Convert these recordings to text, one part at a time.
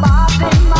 bobbing.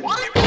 What?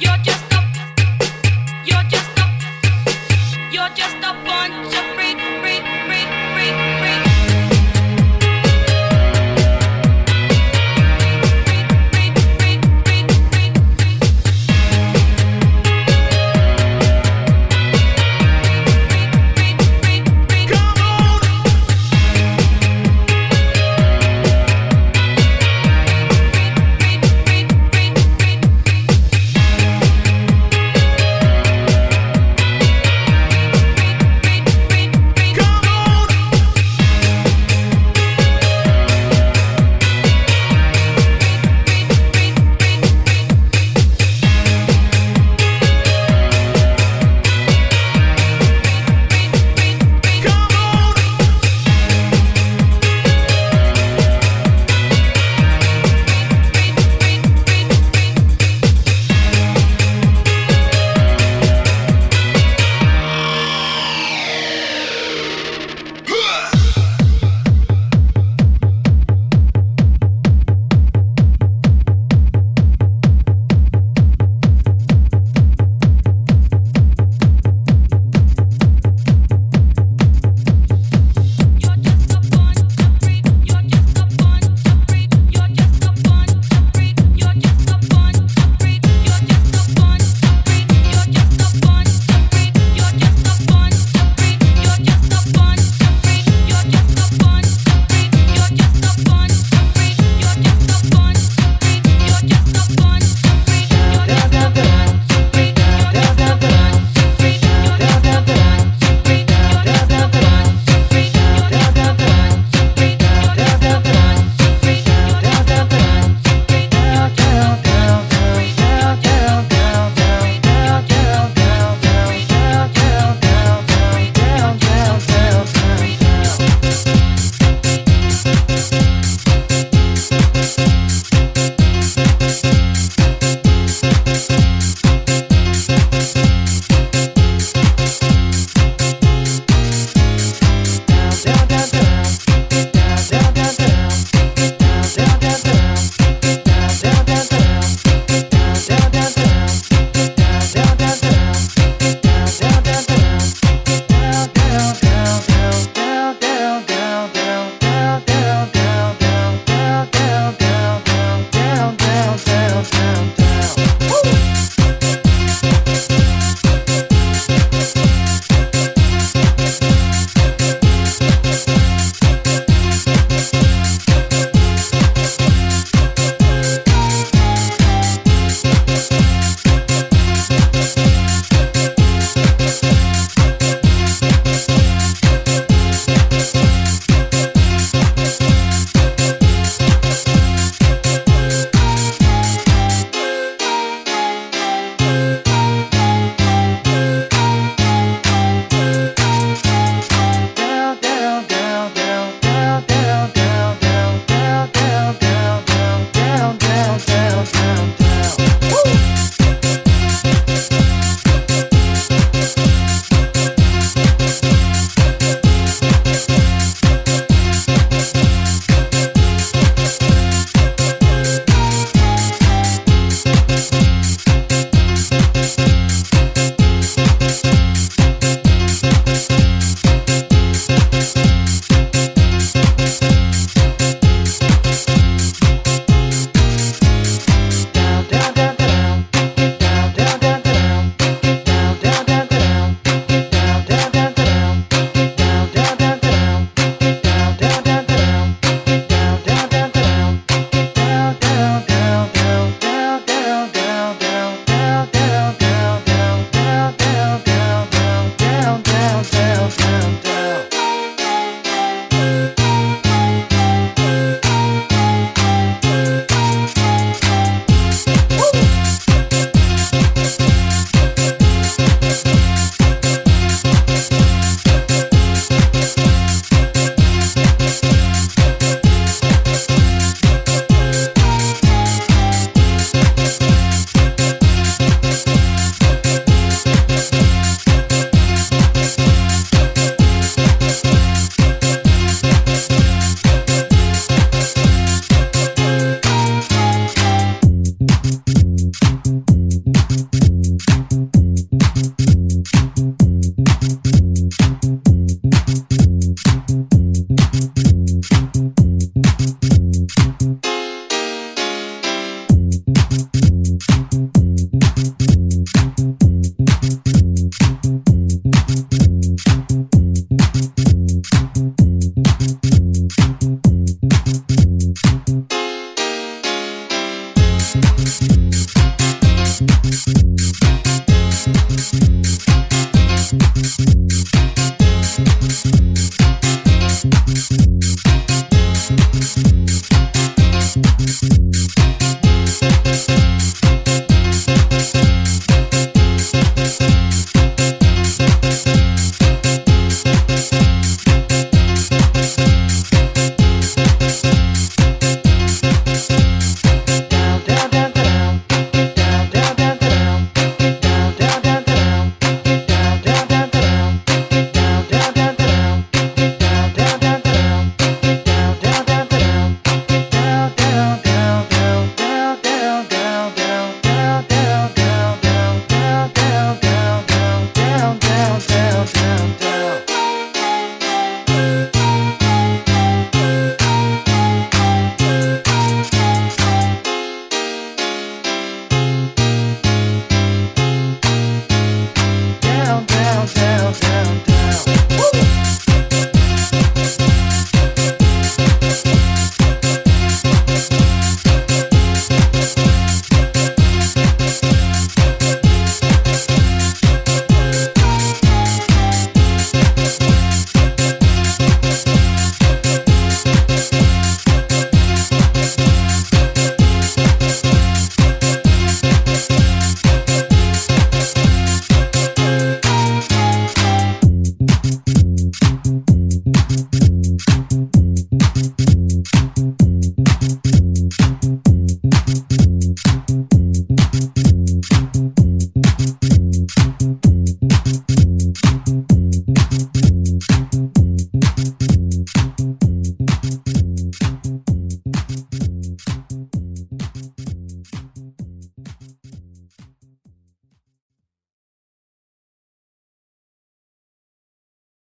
You're just